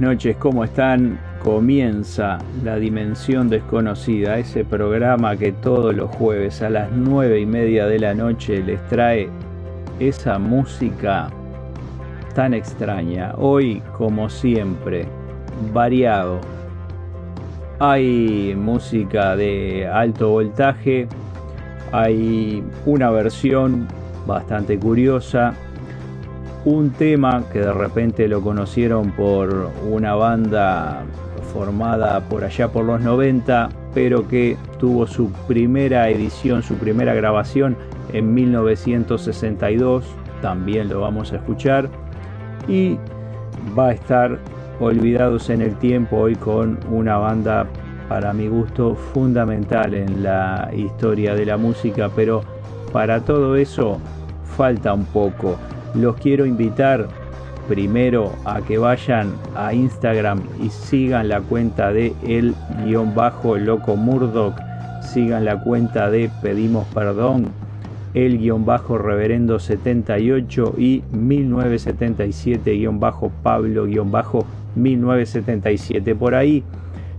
Noches, ¿cómo están? Comienza La Dimensión Desconocida, ese programa que todos los jueves a las nueve y media de la noche les trae esa música tan extraña. Hoy, como siempre, variado. Hay música de alto voltaje, hay una versión bastante curiosa un tema que de repente lo conocieron por una banda formada por allá por los 90, pero que tuvo su primera edición, su primera grabación en 1962, también lo vamos a escuchar, y va a estar olvidados en el tiempo hoy con una banda para mi gusto fundamental en la historia de la música, pero para todo eso falta un poco los quiero invitar primero a que vayan a Instagram y sigan la cuenta de el guion bajo loco Murdoch, sigan la cuenta de pedimos perdón, el guion bajo reverendo 78 y 1977 guion bajo Pablo guion bajo 1977. Por ahí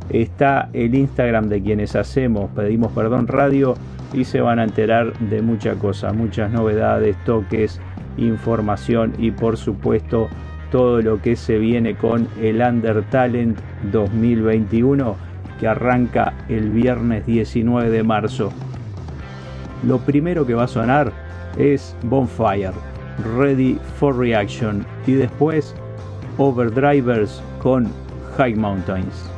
está el Instagram de quienes hacemos pedimos perdón radio y se van a enterar de muchas cosas, muchas novedades, toques información y por supuesto todo lo que se viene con el Under Talent 2021 que arranca el viernes 19 de marzo. Lo primero que va a sonar es Bonfire, Ready for Reaction y después Overdrivers con High Mountains.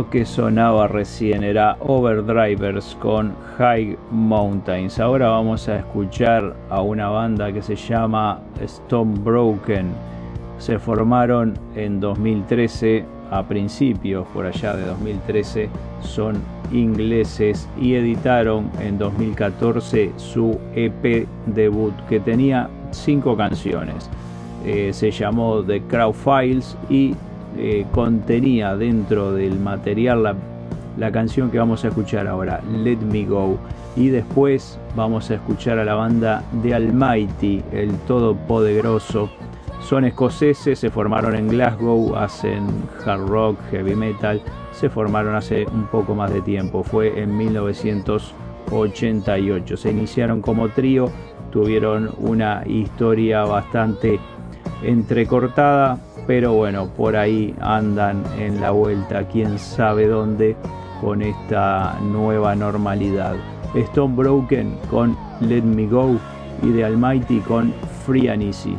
Lo que sonaba recién era Overdrivers con High Mountains. Ahora vamos a escuchar a una banda que se llama Stone Broken. Se formaron en 2013, a principios por allá de 2013. Son ingleses y editaron en 2014 su EP debut que tenía cinco canciones. Eh, se llamó The Crowd Files y eh, contenía dentro del material la, la canción que vamos a escuchar ahora, Let Me Go. Y después vamos a escuchar a la banda de Almighty, el todopoderoso. Son escoceses, se formaron en Glasgow, hacen hard rock, heavy metal. Se formaron hace un poco más de tiempo, fue en 1988. Se iniciaron como trío, tuvieron una historia bastante entrecortada, pero bueno, por ahí andan en la vuelta, quién sabe dónde, con esta nueva normalidad. Stone Broken con Let Me Go y de Almighty con Free and Easy.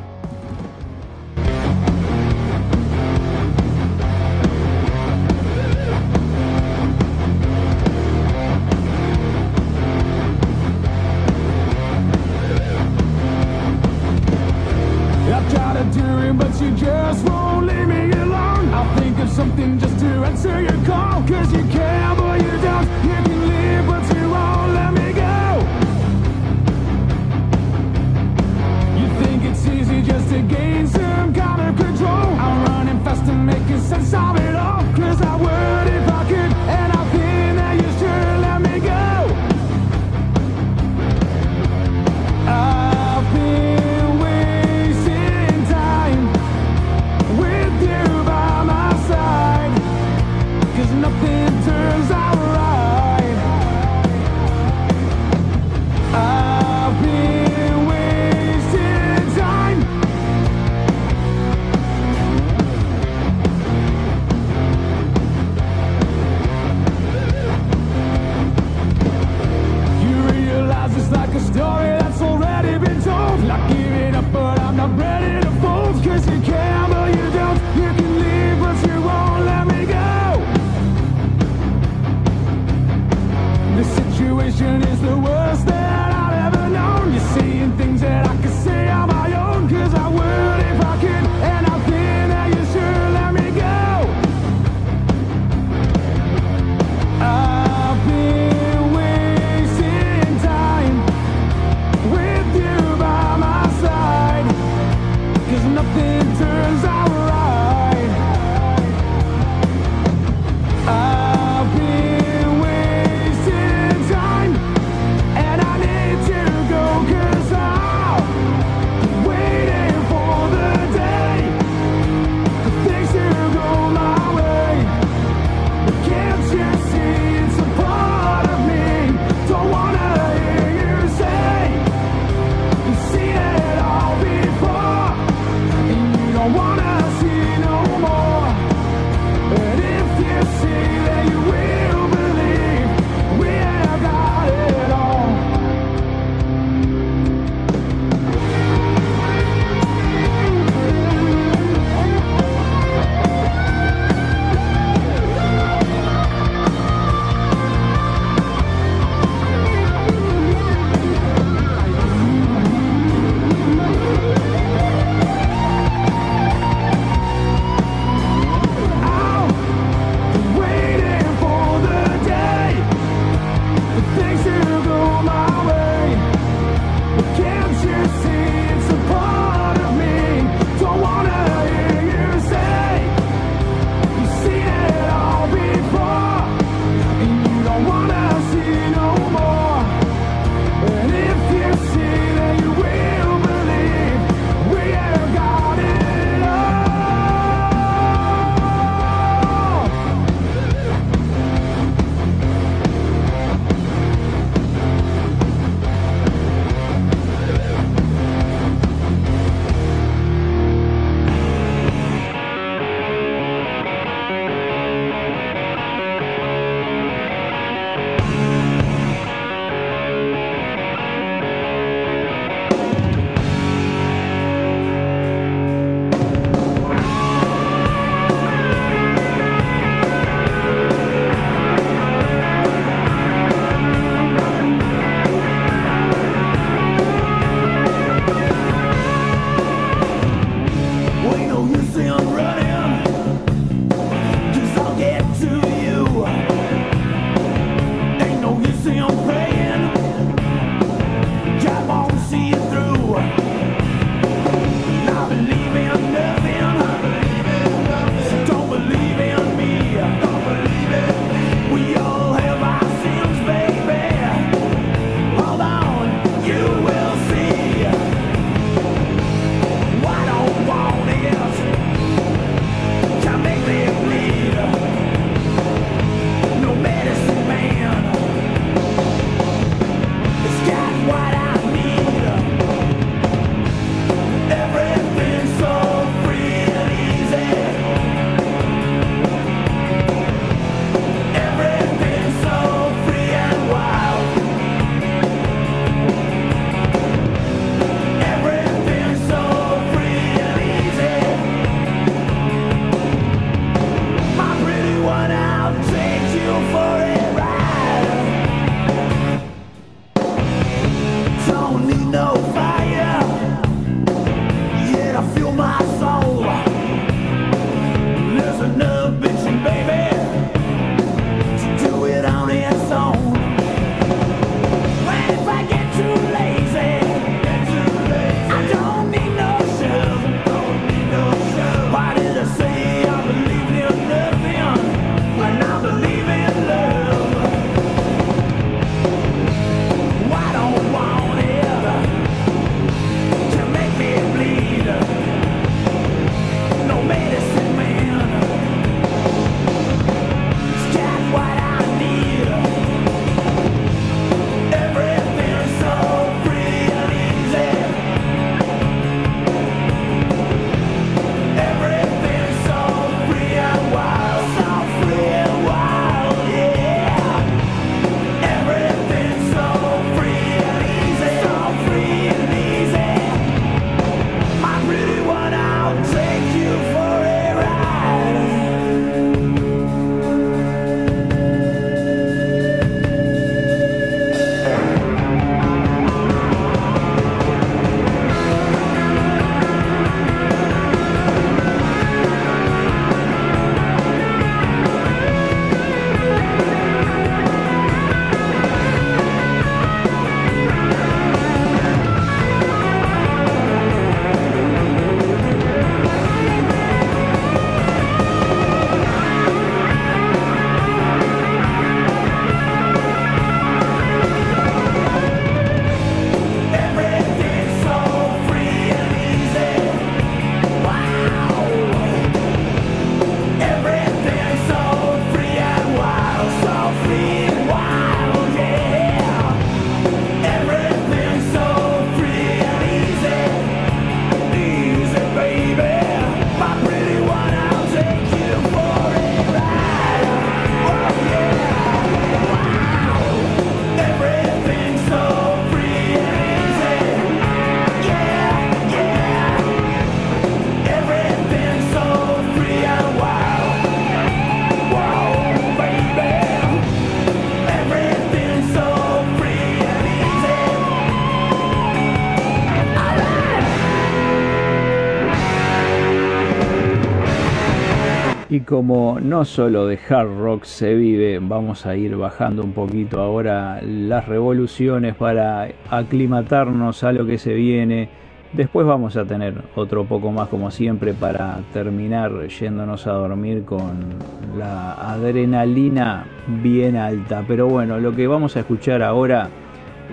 Y como no solo de hard rock se vive, vamos a ir bajando un poquito ahora las revoluciones para aclimatarnos a lo que se viene. Después vamos a tener otro poco más como siempre para terminar yéndonos a dormir con la adrenalina bien alta. Pero bueno, lo que vamos a escuchar ahora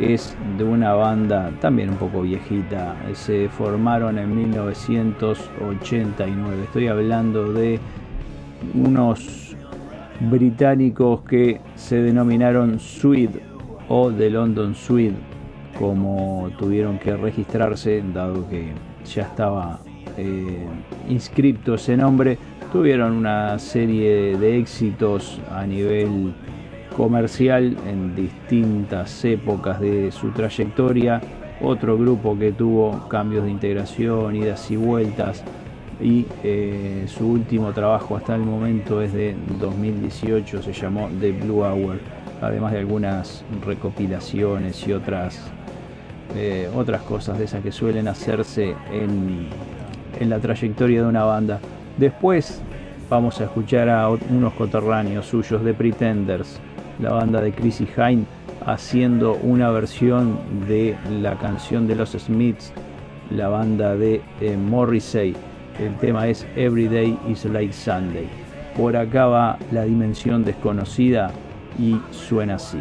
es de una banda también un poco viejita. Se formaron en 1989. Estoy hablando de unos británicos que se denominaron Swede o de London Swede, como tuvieron que registrarse, dado que ya estaba eh, inscripto ese nombre, tuvieron una serie de éxitos a nivel comercial en distintas épocas de su trayectoria. Otro grupo que tuvo cambios de integración, idas y vueltas, y eh, su último trabajo hasta el momento es de 2018, se llamó The Blue Hour, además de algunas recopilaciones y otras, eh, otras cosas de esas que suelen hacerse en, en la trayectoria de una banda. Después vamos a escuchar a unos coterráneos suyos de Pretenders, la banda de Chrissy Hine, haciendo una versión de la canción de los Smiths, la banda de eh, Morrissey el tema es Every Day is Like Sunday. Por acá va la dimensión desconocida y suena así.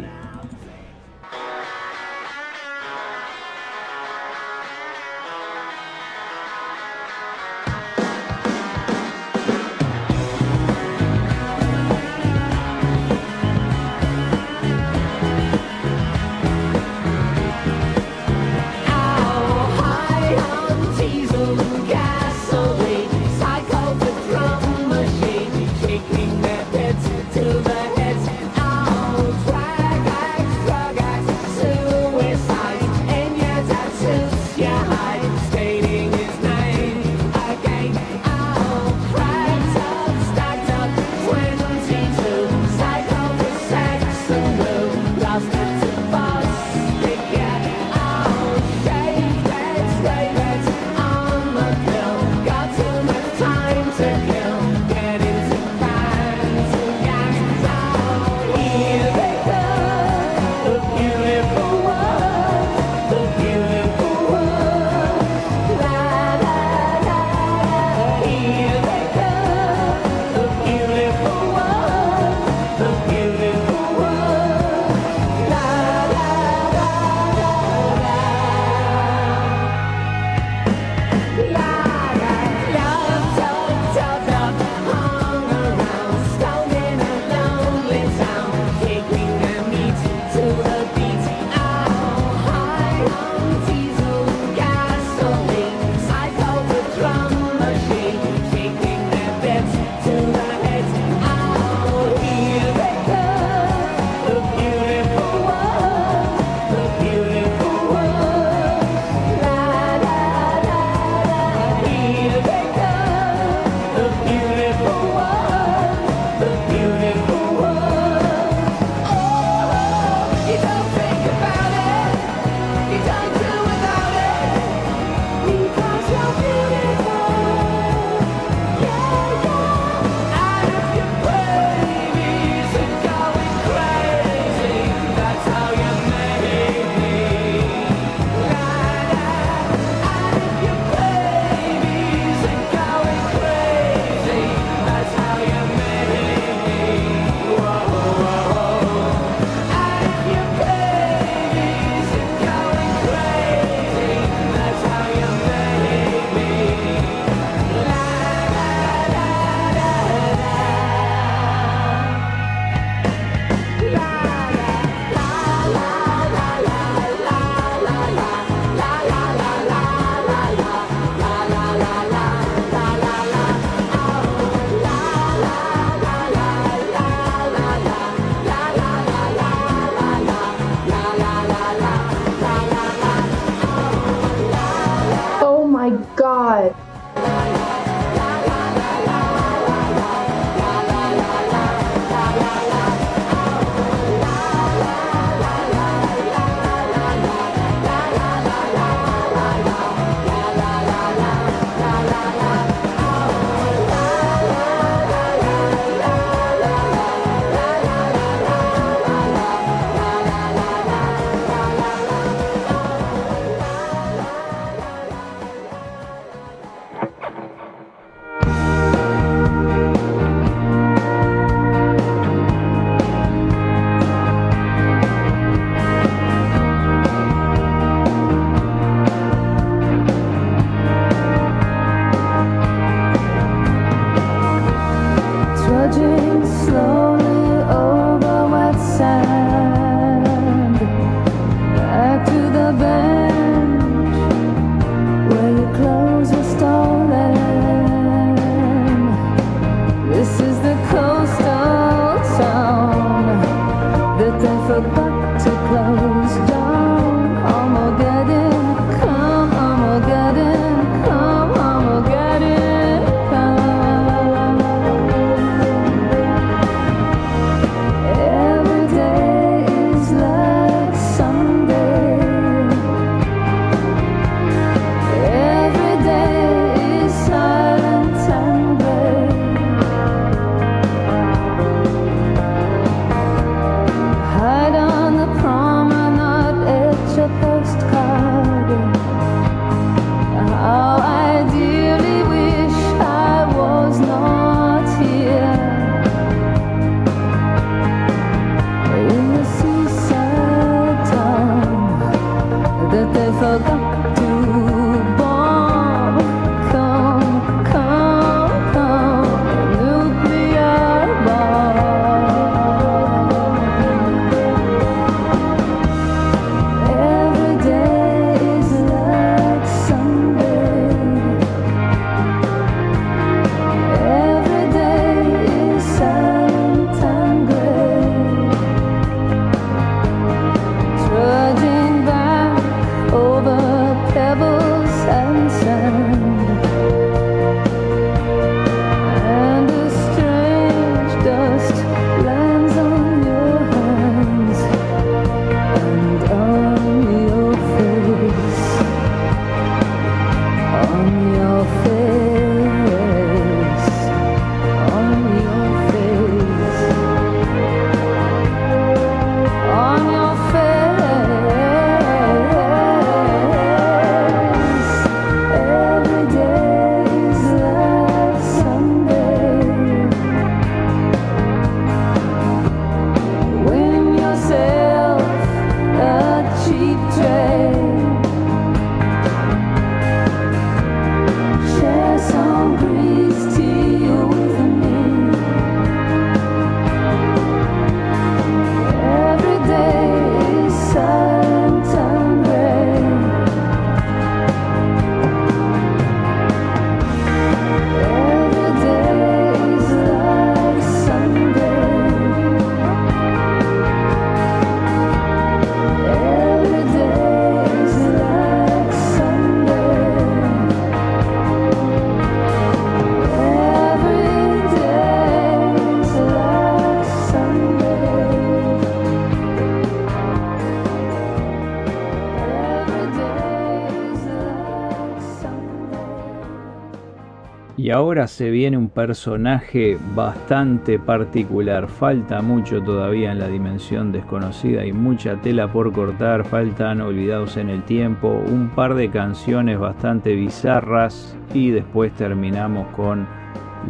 Ahora se viene un personaje bastante particular. Falta mucho todavía en la dimensión desconocida y mucha tela por cortar. Faltan Olvidados en el Tiempo, un par de canciones bastante bizarras y después terminamos con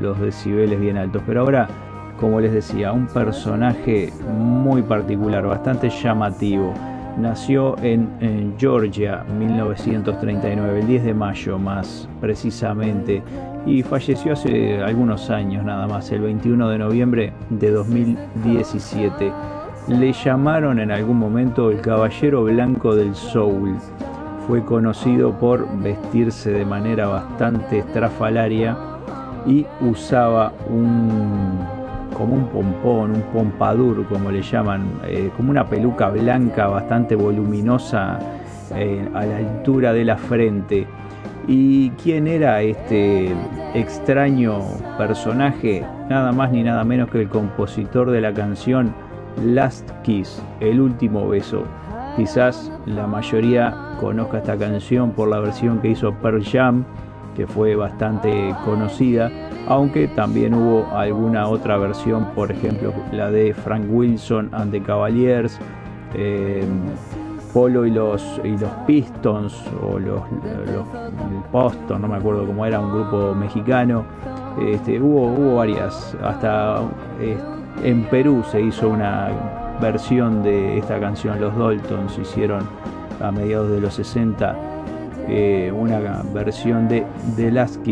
los decibeles bien altos. Pero ahora, como les decía, un personaje muy particular, bastante llamativo. Nació en, en, Georgia 1939, el 10 de mayo más precisamente, y falleció hace algunos años nada más, el 21 de noviembre de 2017. Le llamaron en algún momento el Caballero Blanco del Soul. Fue conocido por vestirse de manera bastante estrafalaria y usaba un como un pompón, un pompadour, como le llaman, eh, como una peluca blanca bastante voluminosa eh, a la altura de la frente. ¿Y quién era este extraño personaje? Nada más ni nada menos que el compositor de la canción Last Kiss, El último beso. Quizás la mayoría conozca esta canción por la versión que hizo Pearl Jam, que fue bastante conocida aunque también hubo alguna otra versión, por ejemplo la de Frank Wilson and the Cavaliers, eh, Polo y los, y los Pistons, o los, los no me acuerdo cómo era, un grupo mexicano. Este, hubo, hubo varias, hasta eh, en Perú se hizo una versión de esta canción, los Daltons hicieron a mediados de los 60 eh, una versión de The Last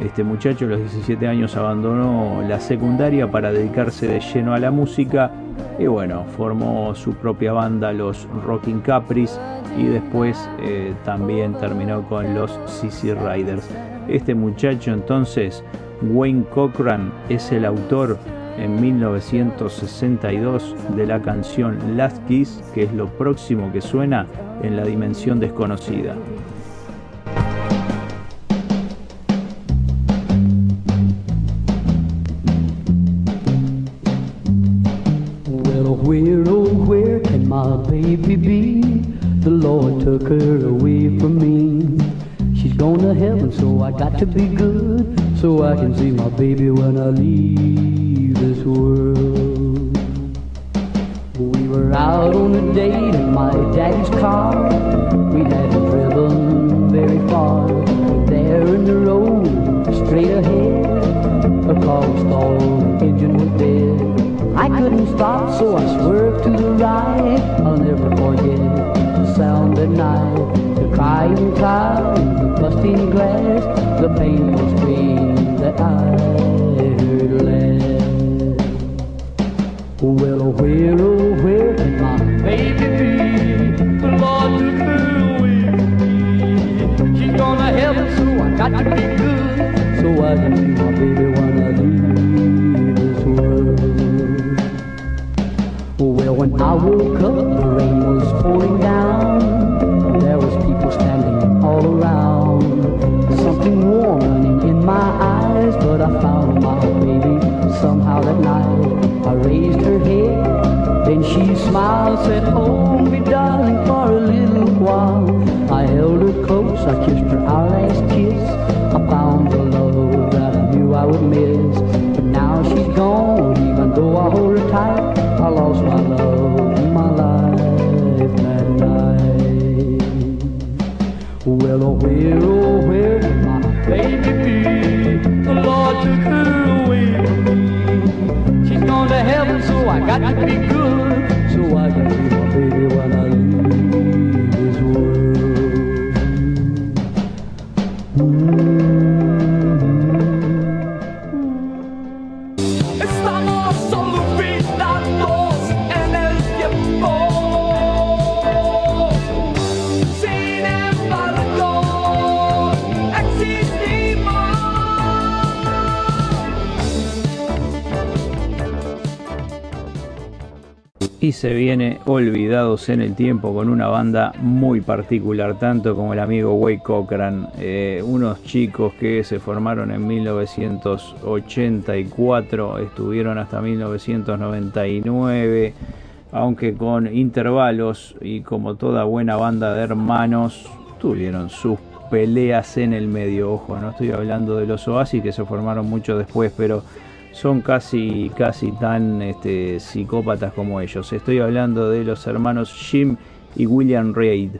este muchacho a los 17 años abandonó la secundaria para dedicarse de lleno a la música y bueno, formó su propia banda, los Rocking Capris, y después eh, también terminó con los CC Riders. Este muchacho entonces, Wayne Cochran, es el autor en 1962 de la canción Last Kiss, que es lo próximo que suena en la dimensión desconocida. Baby be? The Lord took her away from me. She's gone to heaven, so I got to be good, so I can see my baby when I leave this world. We were out on a date in my daddy's car. We hadn't driven very far. There in the road, straight ahead, a car So I swerved to the right. I'll never forget the sound at night, the crying child, the busting glass, the painful scream Patrick. Viene Olvidados en el Tiempo con una banda muy particular, tanto como el amigo Way Cochran, eh, unos chicos que se formaron en 1984, estuvieron hasta 1999, aunque con intervalos y como toda buena banda de hermanos, tuvieron sus peleas en el medio. Ojo, no estoy hablando de los Oasis que se formaron mucho después, pero son casi, casi tan este, psicópatas como ellos. Estoy hablando de los hermanos Jim y William Reid.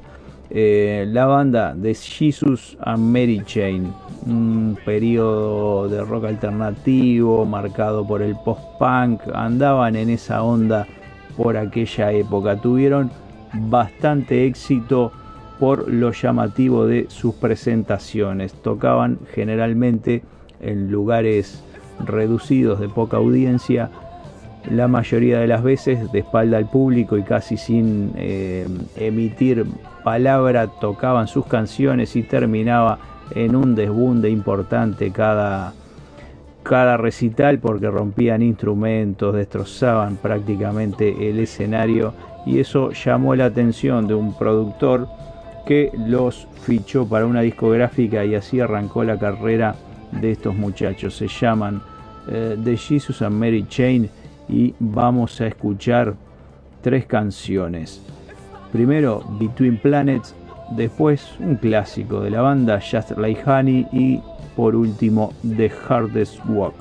Eh, la banda de Jesus and Mary Chain, un periodo de rock alternativo marcado por el post-punk, andaban en esa onda por aquella época. Tuvieron bastante éxito por lo llamativo de sus presentaciones. Tocaban generalmente en lugares reducidos de poca audiencia, la mayoría de las veces de espalda al público y casi sin eh, emitir palabra tocaban sus canciones y terminaba en un desbunde importante cada, cada recital porque rompían instrumentos, destrozaban prácticamente el escenario y eso llamó la atención de un productor que los fichó para una discográfica y así arrancó la carrera de estos muchachos. Se llaman eh, The Jesus and Mary Chain y vamos a escuchar tres canciones. Primero Between Planets, después un clásico de la banda Just Like Honey y por último The Hardest Walk.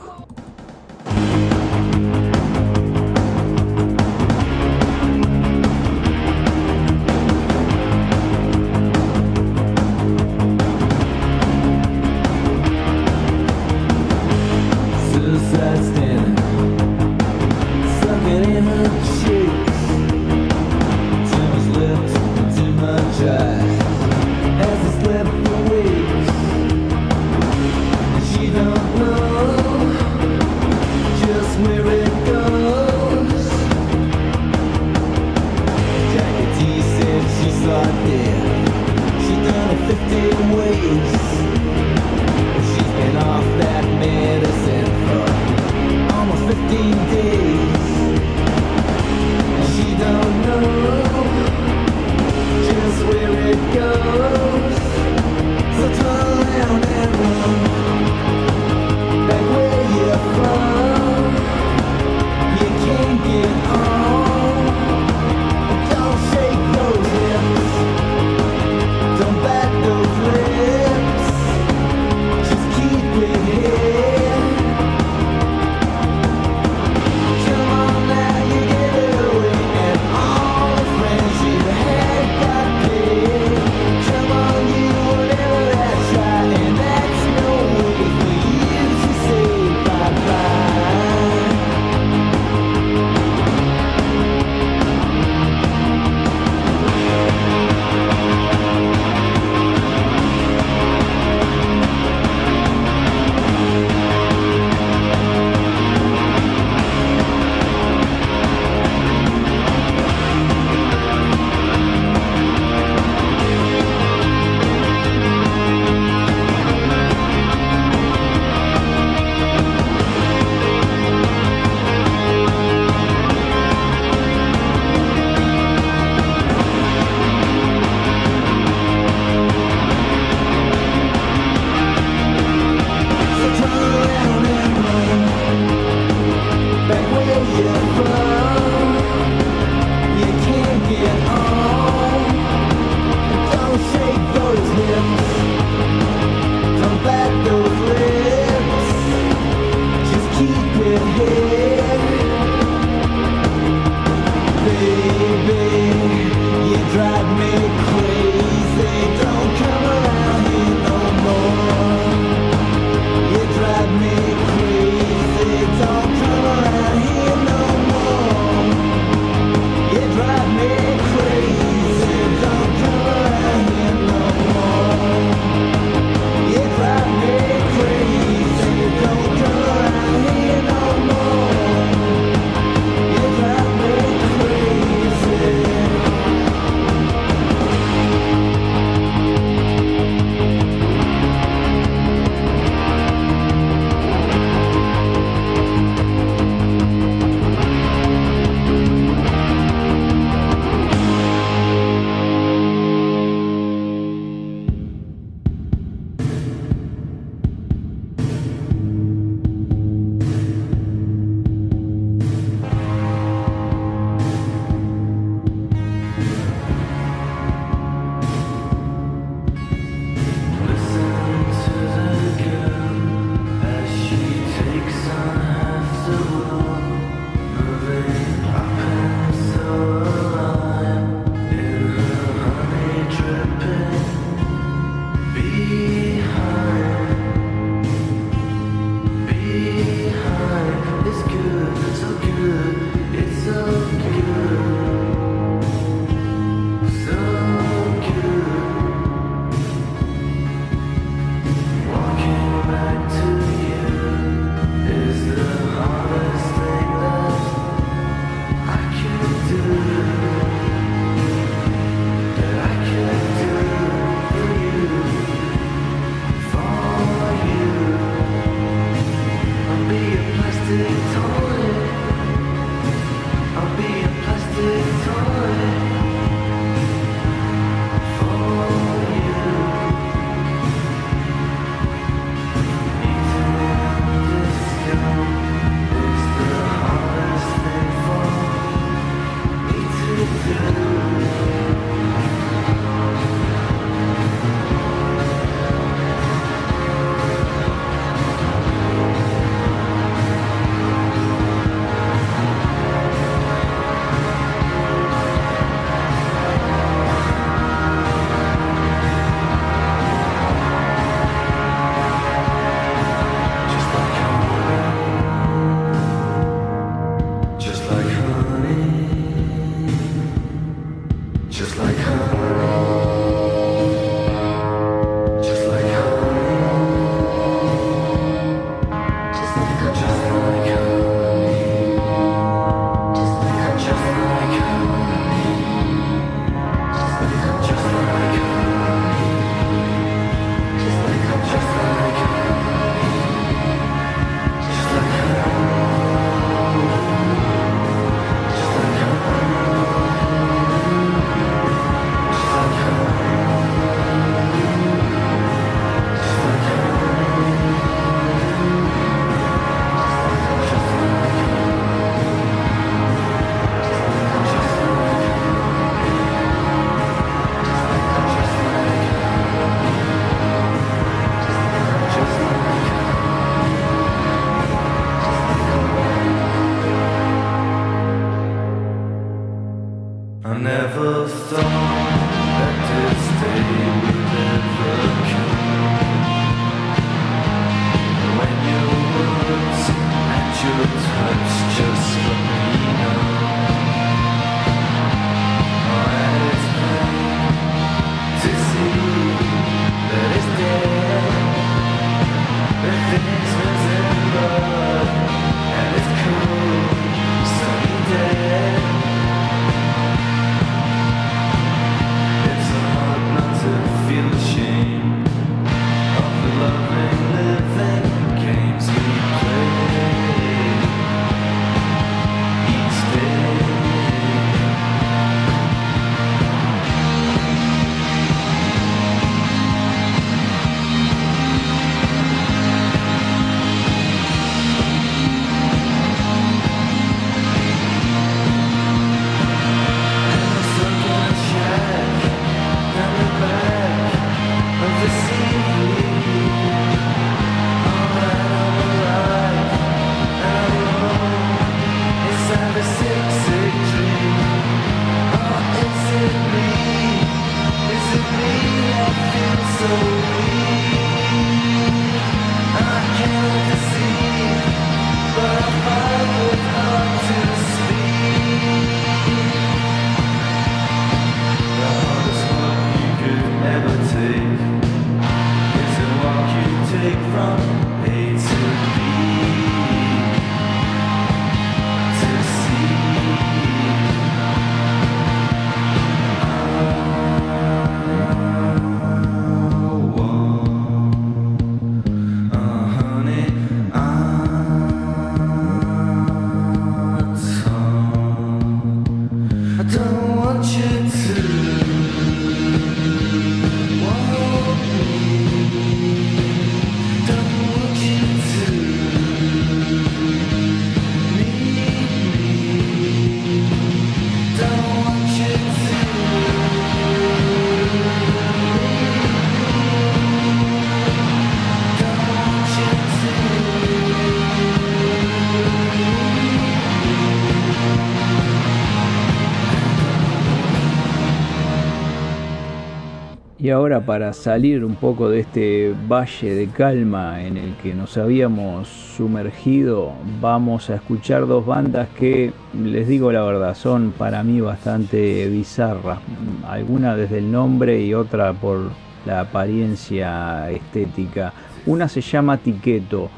Ahora para salir un poco de este valle de calma en el que nos habíamos sumergido, vamos a escuchar dos bandas que, les digo la verdad, son para mí bastante bizarras. Alguna desde el nombre y otra por la apariencia estética. Una se llama Tiqueto.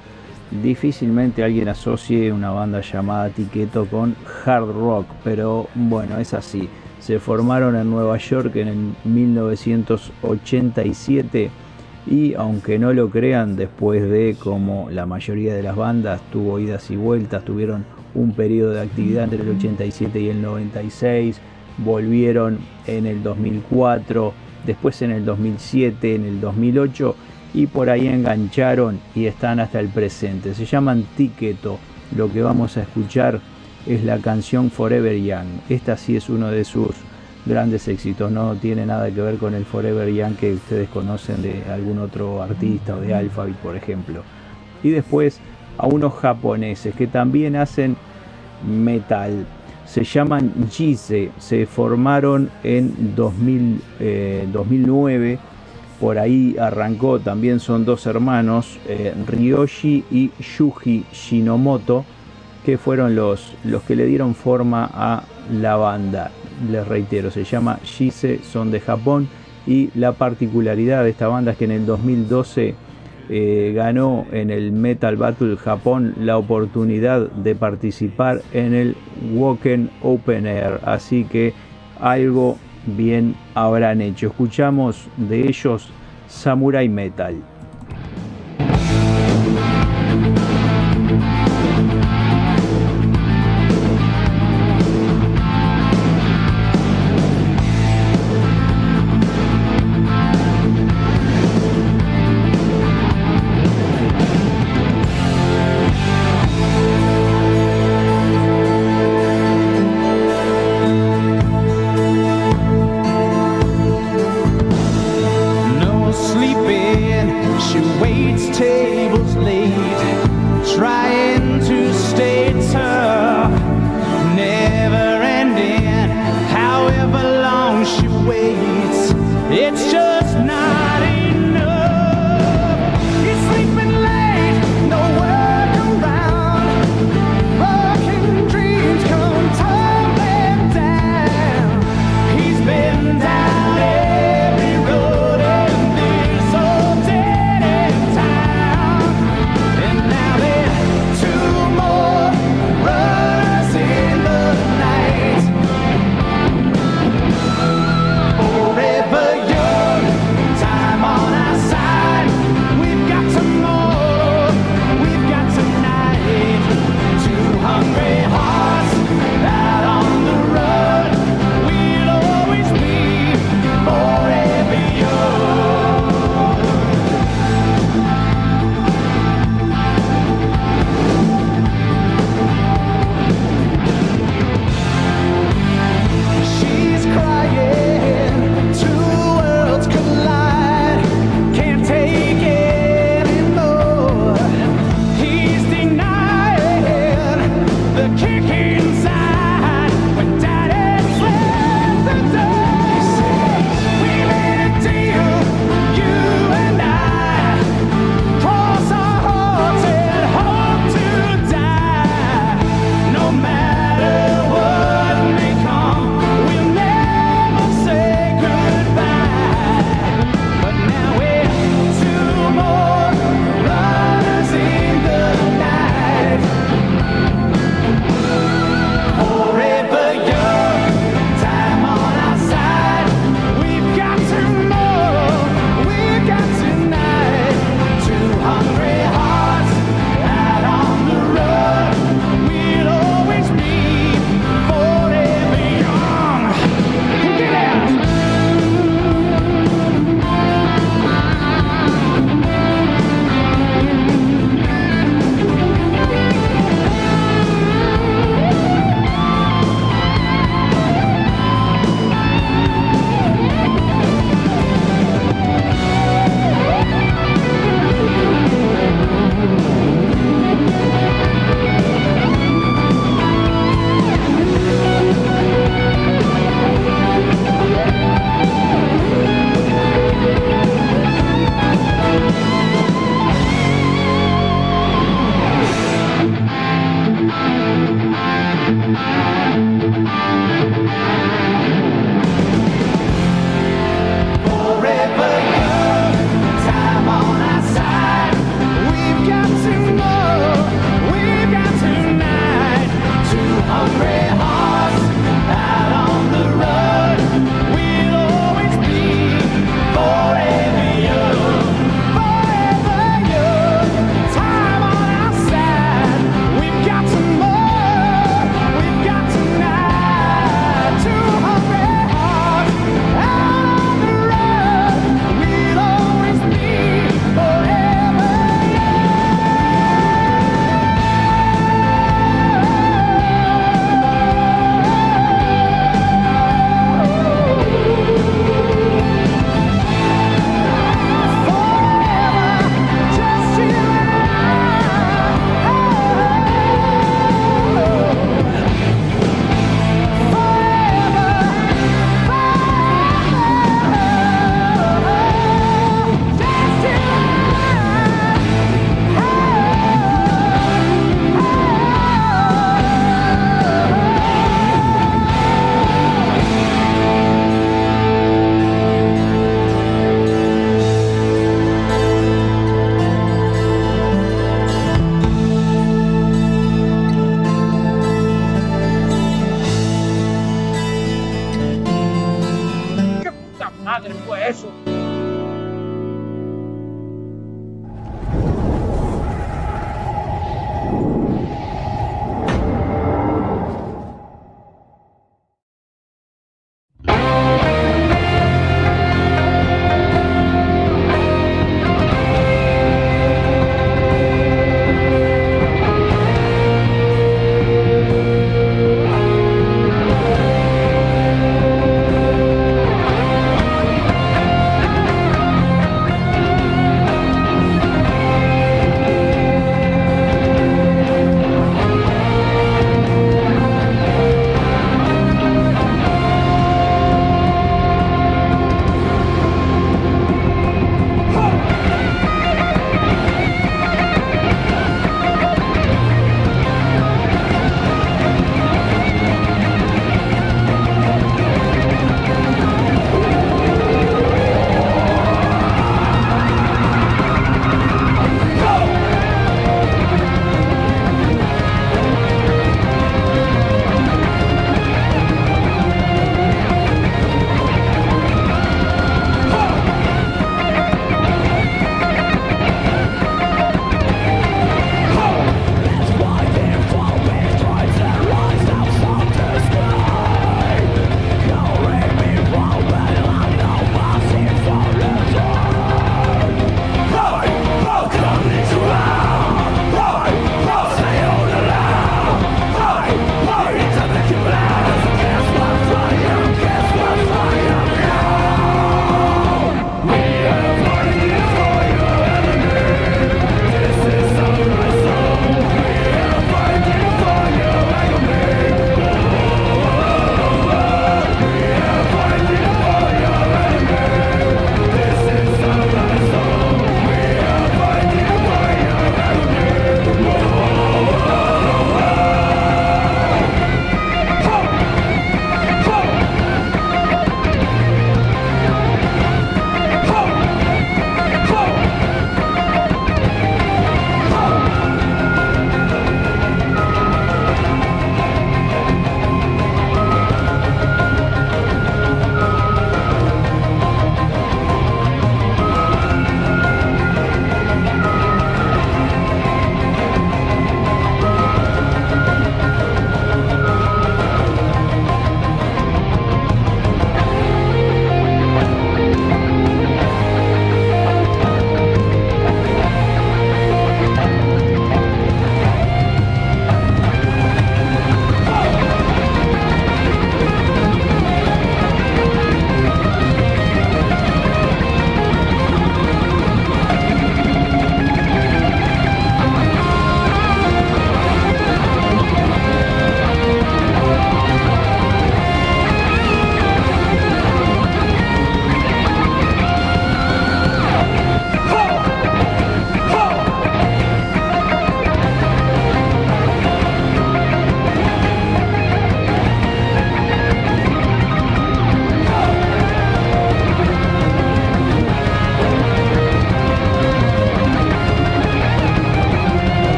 Difícilmente alguien asocie una banda llamada Tiqueto con hard rock, pero bueno, es así se formaron en Nueva York en el 1987 y aunque no lo crean, después de como la mayoría de las bandas tuvo idas y vueltas, tuvieron un periodo de actividad entre el 87 y el 96, volvieron en el 2004, después en el 2007, en el 2008 y por ahí engancharon y están hasta el presente. Se llaman Tiqueto. Lo que vamos a escuchar es la canción Forever Young. Esta sí es uno de sus grandes éxitos, no tiene nada que ver con el Forever Young que ustedes conocen de algún otro artista o de Alphabet, por ejemplo. Y después a unos japoneses que también hacen metal. Se llaman Jise, se formaron en 2009. Eh, por ahí arrancó, también son dos hermanos, eh, Ryoshi y Yuji Shinomoto que fueron los, los que le dieron forma a la banda. Les reitero, se llama Shise, son de Japón y la particularidad de esta banda es que en el 2012 eh, ganó en el Metal Battle Japón la oportunidad de participar en el Woken Open Air. Así que algo bien habrán hecho. Escuchamos de ellos Samurai Metal.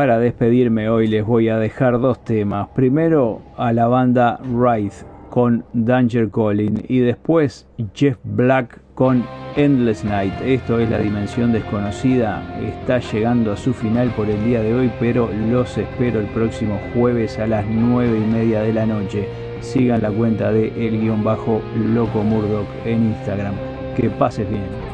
Para despedirme hoy les voy a dejar dos temas. Primero a la banda Wraith con Danger Calling y después Jeff Black con Endless Night. Esto es la dimensión desconocida. Está llegando a su final por el día de hoy, pero los espero el próximo jueves a las 9 y media de la noche. Sigan la cuenta de el guion bajo Loco Murdoch en Instagram. Que pases bien.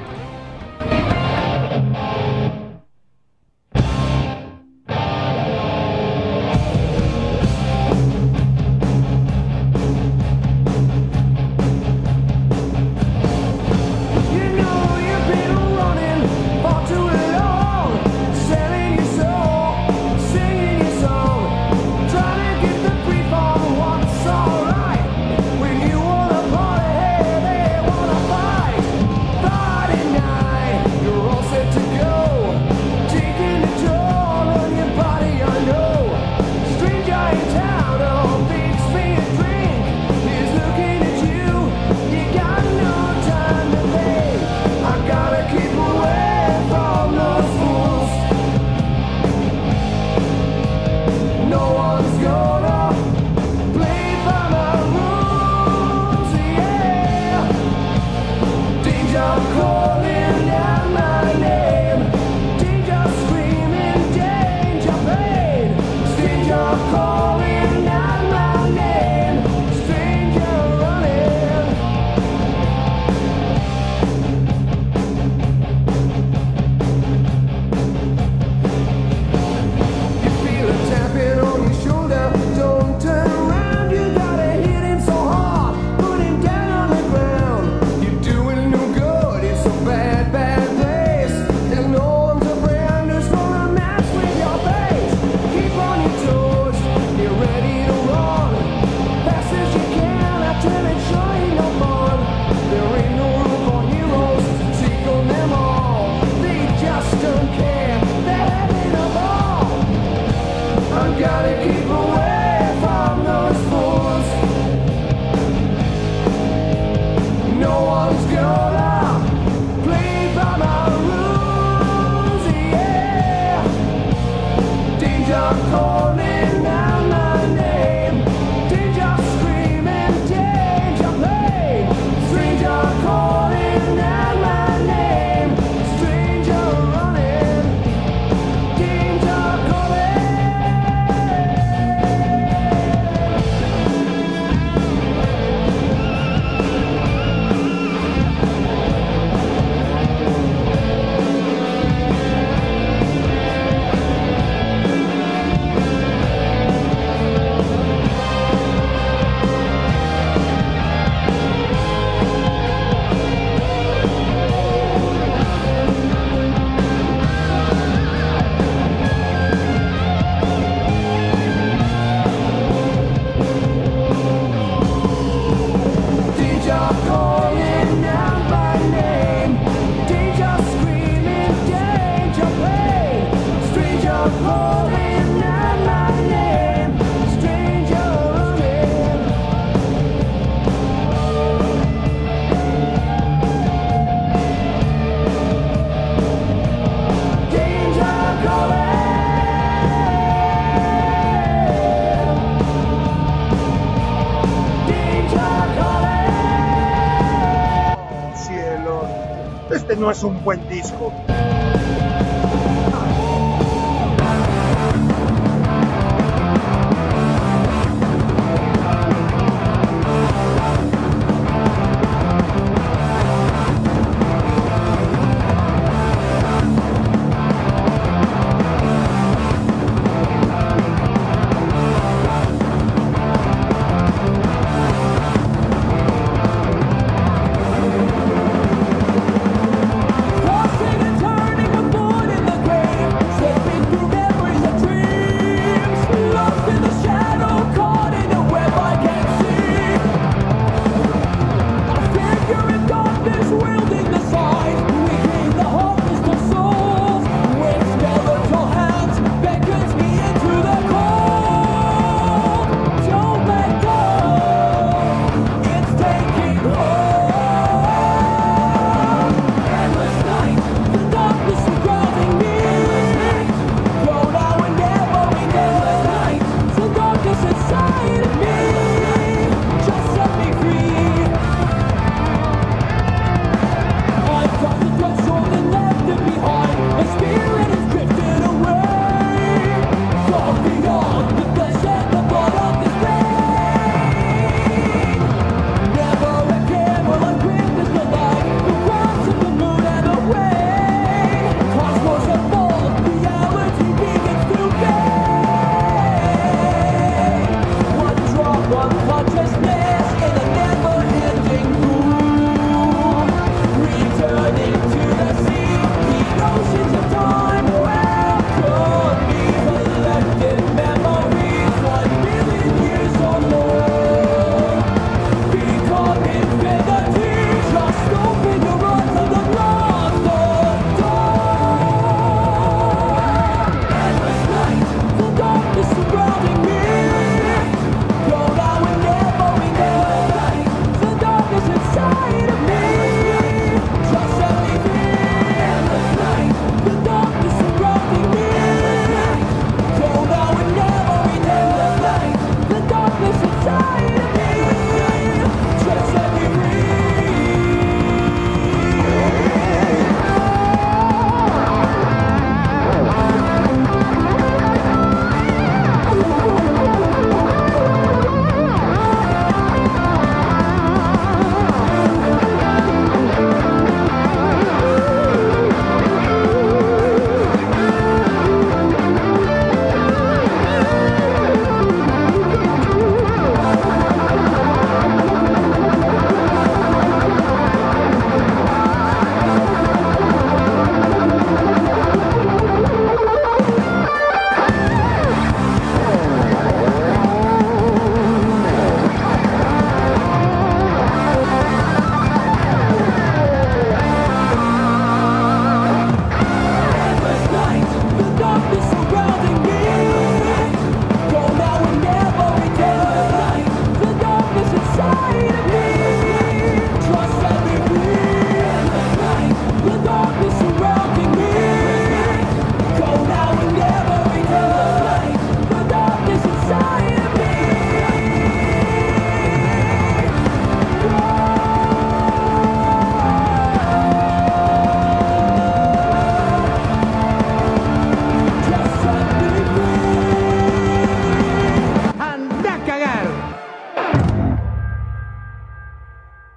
No es un buen disco.